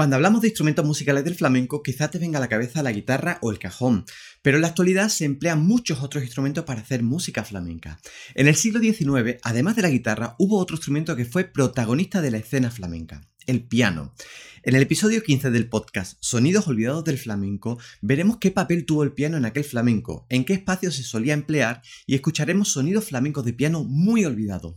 Cuando hablamos de instrumentos musicales del flamenco, quizás te venga a la cabeza la guitarra o el cajón, pero en la actualidad se emplean muchos otros instrumentos para hacer música flamenca. En el siglo XIX, además de la guitarra, hubo otro instrumento que fue protagonista de la escena flamenca, el piano. En el episodio 15 del podcast Sonidos olvidados del flamenco, veremos qué papel tuvo el piano en aquel flamenco, en qué espacio se solía emplear y escucharemos sonidos flamencos de piano muy olvidados.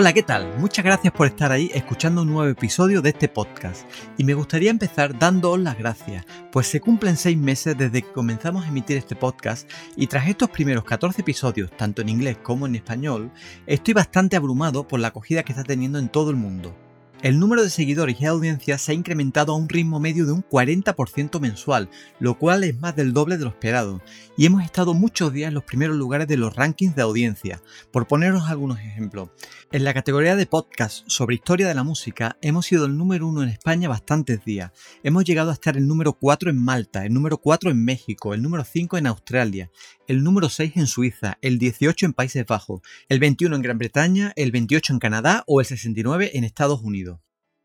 Hola, ¿qué tal? Muchas gracias por estar ahí escuchando un nuevo episodio de este podcast. Y me gustaría empezar dándoos las gracias, pues se cumplen seis meses desde que comenzamos a emitir este podcast y tras estos primeros 14 episodios, tanto en inglés como en español, estoy bastante abrumado por la acogida que está teniendo en todo el mundo. El número de seguidores y audiencias se ha incrementado a un ritmo medio de un 40% mensual, lo cual es más del doble de lo esperado, y hemos estado muchos días en los primeros lugares de los rankings de audiencia. Por poneros algunos ejemplos, en la categoría de podcast sobre historia de la música hemos sido el número uno en España bastantes días. Hemos llegado a estar el número 4 en Malta, el número 4 en México, el número 5 en Australia, el número 6 en Suiza, el 18 en Países Bajos, el 21 en Gran Bretaña, el 28 en Canadá o el 69 en Estados Unidos.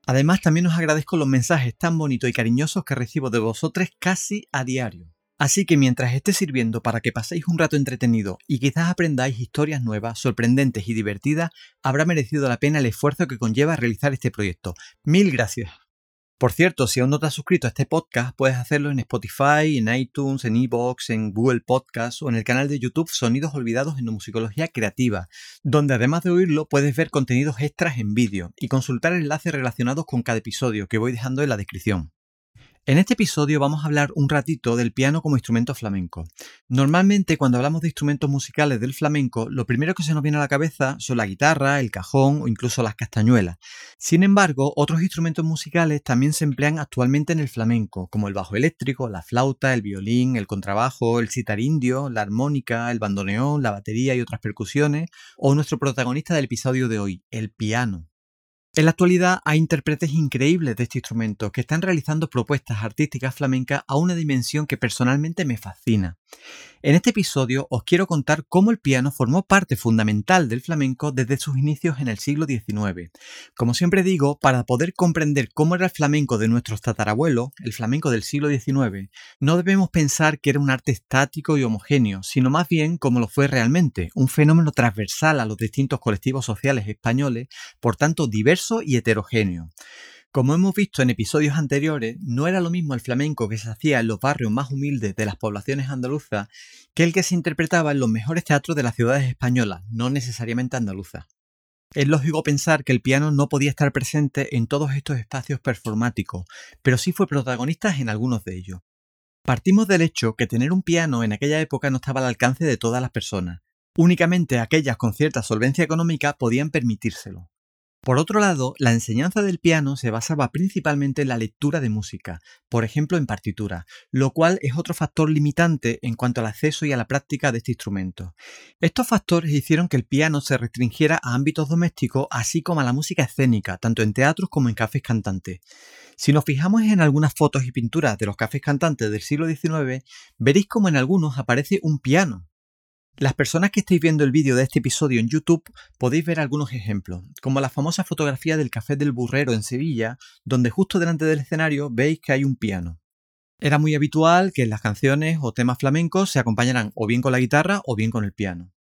Además, también os agradezco los mensajes tan bonitos y cariñosos que recibo de vosotros casi a diario. Así que mientras esté sirviendo para que paséis un rato entretenido y quizás aprendáis historias nuevas, sorprendentes y divertidas, habrá merecido la pena el esfuerzo que conlleva realizar este proyecto. Mil gracias. Por cierto, si aún no te has suscrito a este podcast, puedes hacerlo en Spotify, en iTunes, en Evox, en Google Podcasts o en el canal de YouTube Sonidos Olvidados en Musicología Creativa, donde además de oírlo puedes ver contenidos extras en vídeo y consultar enlaces relacionados con cada episodio que voy dejando en la descripción. En este episodio vamos a hablar un ratito del piano como instrumento flamenco. Normalmente cuando hablamos de instrumentos musicales del flamenco, lo primero que se nos viene a la cabeza son la guitarra, el cajón o incluso las castañuelas. Sin embargo, otros instrumentos musicales también se emplean actualmente en el flamenco, como el bajo eléctrico, la flauta, el violín, el contrabajo, el sitar indio, la armónica, el bandoneón, la batería y otras percusiones, o nuestro protagonista del episodio de hoy, el piano. En la actualidad hay intérpretes increíbles de este instrumento que están realizando propuestas artísticas flamencas a una dimensión que personalmente me fascina. En este episodio os quiero contar cómo el piano formó parte fundamental del flamenco desde sus inicios en el siglo XIX. Como siempre digo, para poder comprender cómo era el flamenco de nuestros tatarabuelos, el flamenco del siglo XIX, no debemos pensar que era un arte estático y homogéneo, sino más bien como lo fue realmente, un fenómeno transversal a los distintos colectivos sociales españoles, por tanto diverso y heterogéneo. Como hemos visto en episodios anteriores, no era lo mismo el flamenco que se hacía en los barrios más humildes de las poblaciones andaluzas que el que se interpretaba en los mejores teatros de las ciudades españolas, no necesariamente andaluzas. Es lógico pensar que el piano no podía estar presente en todos estos espacios performáticos, pero sí fue protagonista en algunos de ellos. Partimos del hecho que tener un piano en aquella época no estaba al alcance de todas las personas. Únicamente aquellas con cierta solvencia económica podían permitírselo. Por otro lado, la enseñanza del piano se basaba principalmente en la lectura de música, por ejemplo en partitura, lo cual es otro factor limitante en cuanto al acceso y a la práctica de este instrumento. Estos factores hicieron que el piano se restringiera a ámbitos domésticos, así como a la música escénica, tanto en teatros como en cafés cantantes. Si nos fijamos en algunas fotos y pinturas de los cafés cantantes del siglo XIX, veréis como en algunos aparece un piano, las personas que estáis viendo el vídeo de este episodio en YouTube podéis ver algunos ejemplos, como la famosa fotografía del Café del Burrero en Sevilla, donde justo delante del escenario veis que hay un piano. Era muy habitual que las canciones o temas flamencos se acompañaran o bien con la guitarra o bien con el piano.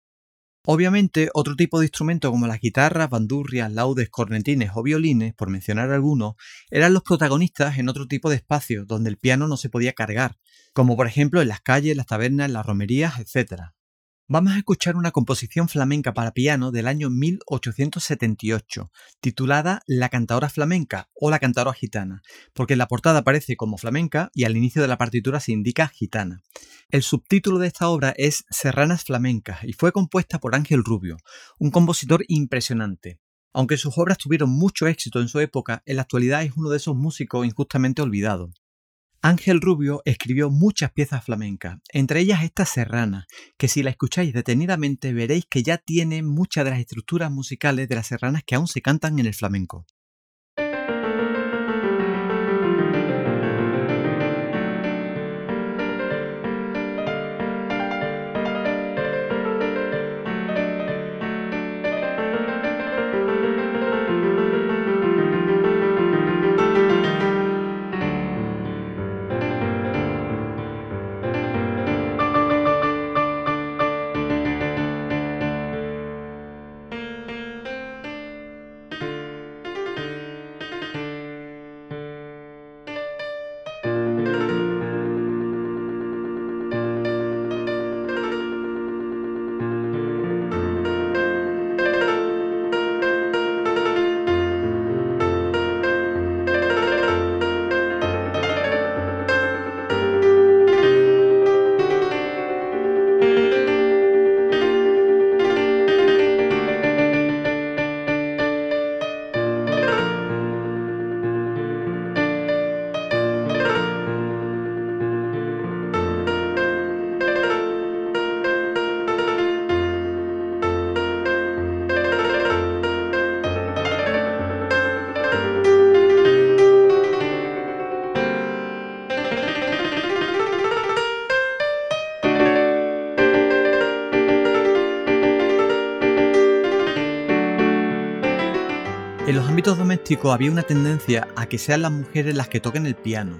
Obviamente, otro tipo de instrumentos como las guitarras, bandurrias, laudes, cornetines o violines, por mencionar algunos, eran los protagonistas en otro tipo de espacios donde el piano no se podía cargar, como por ejemplo en las calles, las tabernas, las romerías, etc. Vamos a escuchar una composición flamenca para piano del año 1878, titulada La cantadora flamenca o La cantadora gitana, porque en la portada aparece como flamenca y al inicio de la partitura se indica gitana. El subtítulo de esta obra es Serranas flamencas y fue compuesta por Ángel Rubio, un compositor impresionante. Aunque sus obras tuvieron mucho éxito en su época, en la actualidad es uno de esos músicos injustamente olvidados. Ángel Rubio escribió muchas piezas flamencas, entre ellas esta serrana, que si la escucháis detenidamente veréis que ya tiene muchas de las estructuras musicales de las serranas que aún se cantan en el flamenco. En los ámbitos domésticos había una tendencia a que sean las mujeres las que toquen el piano.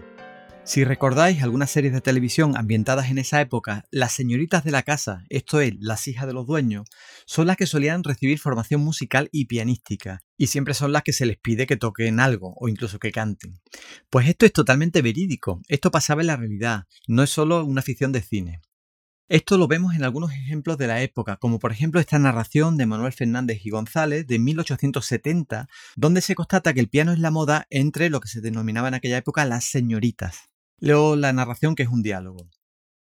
Si recordáis algunas series de televisión ambientadas en esa época, las señoritas de la casa, esto es, las hijas de los dueños, son las que solían recibir formación musical y pianística, y siempre son las que se les pide que toquen algo o incluso que canten. Pues esto es totalmente verídico, esto pasaba en la realidad, no es solo una ficción de cine. Esto lo vemos en algunos ejemplos de la época, como por ejemplo esta narración de Manuel Fernández y González de 1870, donde se constata que el piano es la moda entre lo que se denominaba en aquella época las señoritas. Leo la narración que es un diálogo.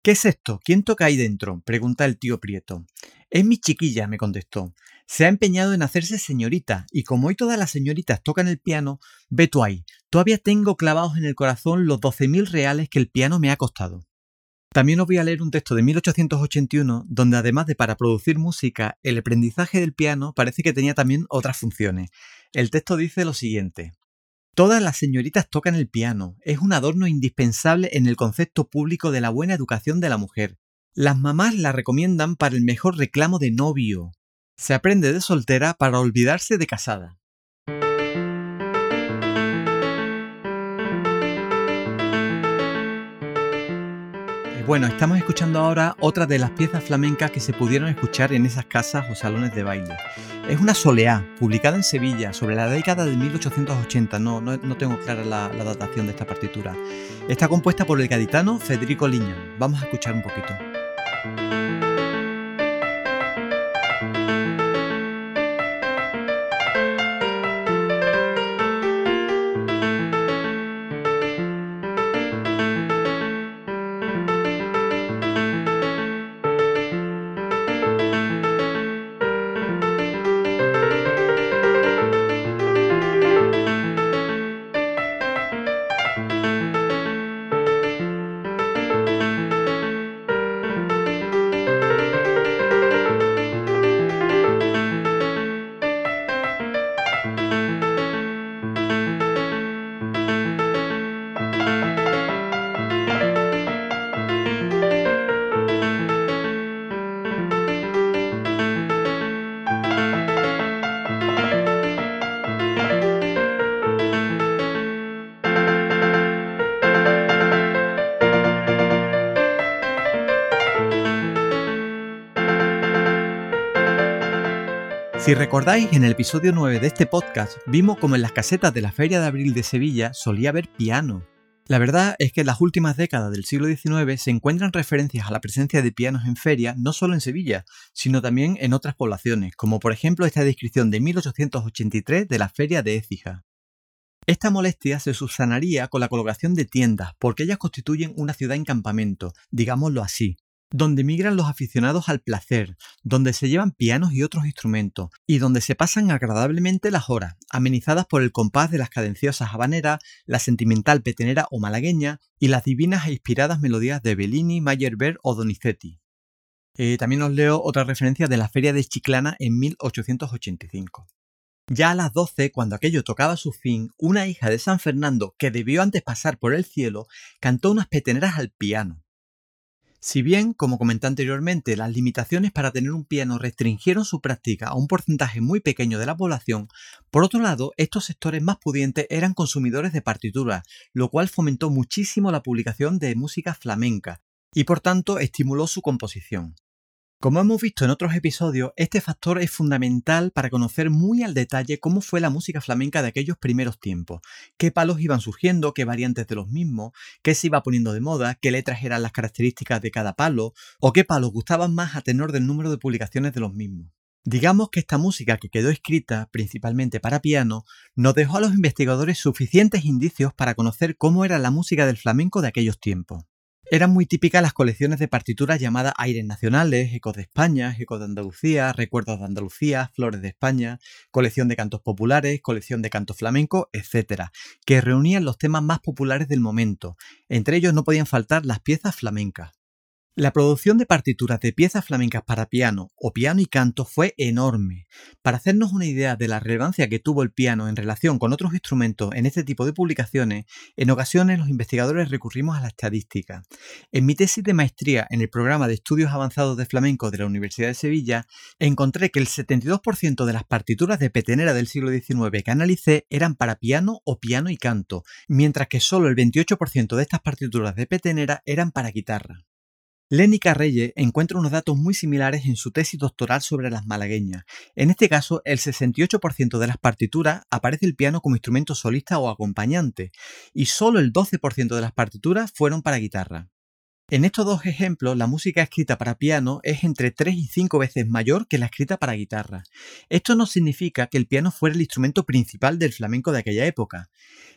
¿Qué es esto? ¿Quién toca ahí dentro? pregunta el tío Prieto. Es mi chiquilla, me contestó. Se ha empeñado en hacerse señorita, y como hoy todas las señoritas tocan el piano, ve tú ahí, todavía tengo clavados en el corazón los doce mil reales que el piano me ha costado. También os voy a leer un texto de 1881 donde además de para producir música, el aprendizaje del piano parece que tenía también otras funciones. El texto dice lo siguiente. Todas las señoritas tocan el piano, es un adorno indispensable en el concepto público de la buena educación de la mujer. Las mamás la recomiendan para el mejor reclamo de novio. Se aprende de soltera para olvidarse de casada. Bueno, estamos escuchando ahora otra de las piezas flamencas que se pudieron escuchar en esas casas o salones de baile. Es una soleá, publicada en Sevilla, sobre la década de 1880, no, no, tengo clara la, datación de esta partitura. Está compuesta por el gaditano Federico Liñán. Vamos a escuchar un poquito. Si recordáis, en el episodio 9 de este podcast vimos como en las casetas de la Feria de Abril de Sevilla solía haber piano. La verdad es que en las últimas décadas del siglo XIX se encuentran referencias a la presencia de pianos en ferias no solo en Sevilla, sino también en otras poblaciones, como por ejemplo esta descripción de 1883 de la feria de Écija. Esta molestia se subsanaría con la colocación de tiendas, porque ellas constituyen una ciudad en campamento, digámoslo así, donde migran los aficionados al placer, donde se llevan pianos y otros instrumentos, y donde se pasan agradablemente las horas, amenizadas por el compás de las cadenciosas habaneras, la sentimental petenera o malagueña, y las divinas e inspiradas melodías de Bellini, Meyerbeer o Donizetti. Eh, también os leo otra referencia de la Feria de Chiclana en 1885. Ya a las 12, cuando aquello tocaba su fin, una hija de San Fernando, que debió antes pasar por el cielo, cantó unas peteneras al piano. Si bien, como comenté anteriormente, las limitaciones para tener un piano restringieron su práctica a un porcentaje muy pequeño de la población, por otro lado, estos sectores más pudientes eran consumidores de partituras, lo cual fomentó muchísimo la publicación de música flamenca y por tanto estimuló su composición. Como hemos visto en otros episodios, este factor es fundamental para conocer muy al detalle cómo fue la música flamenca de aquellos primeros tiempos, qué palos iban surgiendo, qué variantes de los mismos, qué se iba poniendo de moda, qué letras eran las características de cada palo, o qué palos gustaban más a tenor del número de publicaciones de los mismos. Digamos que esta música que quedó escrita principalmente para piano nos dejó a los investigadores suficientes indicios para conocer cómo era la música del flamenco de aquellos tiempos. Eran muy típicas las colecciones de partituras llamadas Aires Nacionales, Ecos de España, Ecos de Andalucía, Recuerdos de Andalucía, Flores de España, colección de cantos populares, colección de cantos flamencos, etc., que reunían los temas más populares del momento. Entre ellos no podían faltar las piezas flamencas. La producción de partituras de piezas flamencas para piano o piano y canto fue enorme. Para hacernos una idea de la relevancia que tuvo el piano en relación con otros instrumentos en este tipo de publicaciones, en ocasiones los investigadores recurrimos a la estadística. En mi tesis de maestría en el programa de estudios avanzados de flamenco de la Universidad de Sevilla, encontré que el 72% de las partituras de petenera del siglo XIX que analicé eran para piano o piano y canto, mientras que solo el 28% de estas partituras de petenera eran para guitarra. Lenny Carreye encuentra unos datos muy similares en su tesis doctoral sobre las malagueñas. En este caso, el 68% de las partituras aparece el piano como instrumento solista o acompañante, y solo el 12% de las partituras fueron para guitarra. En estos dos ejemplos, la música escrita para piano es entre 3 y 5 veces mayor que la escrita para guitarra. Esto no significa que el piano fuera el instrumento principal del flamenco de aquella época.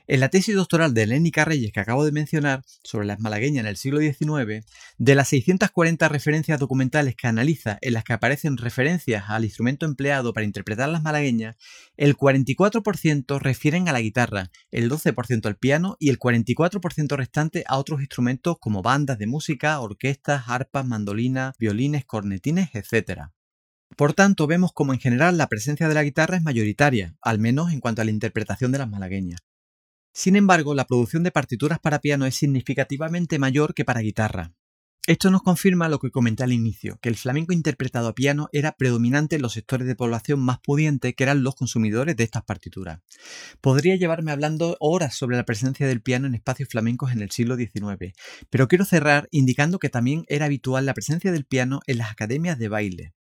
En la tesis doctoral de Lenny Carreyes que acabo de mencionar sobre las malagueñas en el siglo XIX, de las 640 referencias documentales que analiza en las que aparecen referencias al instrumento empleado para interpretar las malagueñas, el 44% refieren a la guitarra, el 12% al piano y el 44% restante a otros instrumentos como bandas de música, orquestas, arpas, mandolinas, violines, cornetines, etc. Por tanto, vemos como en general la presencia de la guitarra es mayoritaria, al menos en cuanto a la interpretación de las malagueñas. Sin embargo, la producción de partituras para piano es significativamente mayor que para guitarra. Esto nos confirma lo que comenté al inicio, que el flamenco interpretado a piano era predominante en los sectores de población más pudientes que eran los consumidores de estas partituras. Podría llevarme hablando horas sobre la presencia del piano en espacios flamencos en el siglo XIX, pero quiero cerrar indicando que también era habitual la presencia del piano en las academias de baile.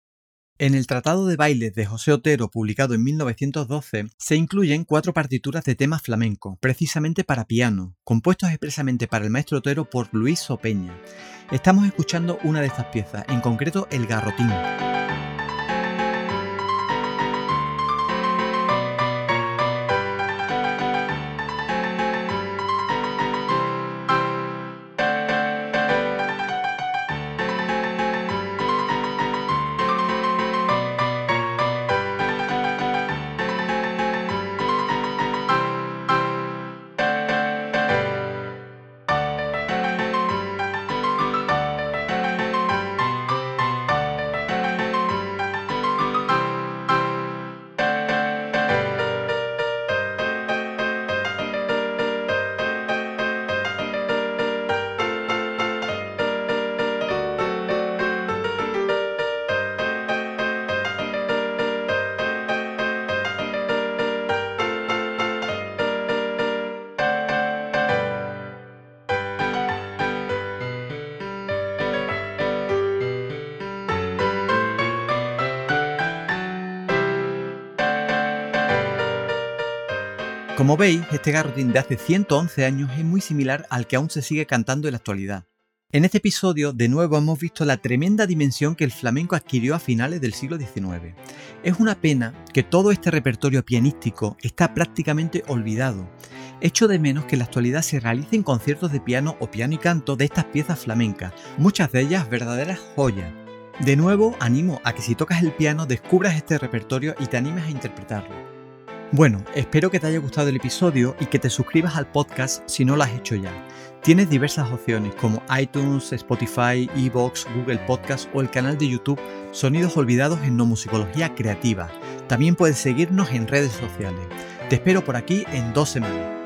En el Tratado de Bailes de José Otero, publicado en 1912, se incluyen cuatro partituras de tema flamenco, precisamente para piano, compuestos expresamente para el maestro Otero por Luis Opeña. Estamos escuchando una de estas piezas, en concreto el garrotín. Como veis, este garrotín de hace 111 años es muy similar al que aún se sigue cantando en la actualidad. En este episodio, de nuevo hemos visto la tremenda dimensión que el flamenco adquirió a finales del siglo XIX. Es una pena que todo este repertorio pianístico está prácticamente olvidado. Echo de menos que en la actualidad se realicen conciertos de piano o piano y canto de estas piezas flamencas, muchas de ellas verdaderas joyas. De nuevo, animo a que si tocas el piano descubras este repertorio y te animes a interpretarlo. Bueno, espero que te haya gustado el episodio y que te suscribas al podcast si no lo has hecho ya. Tienes diversas opciones como iTunes, Spotify, Evox, Google Podcast o el canal de YouTube Sonidos Olvidados en No Musicología Creativa. También puedes seguirnos en redes sociales. Te espero por aquí en dos semanas.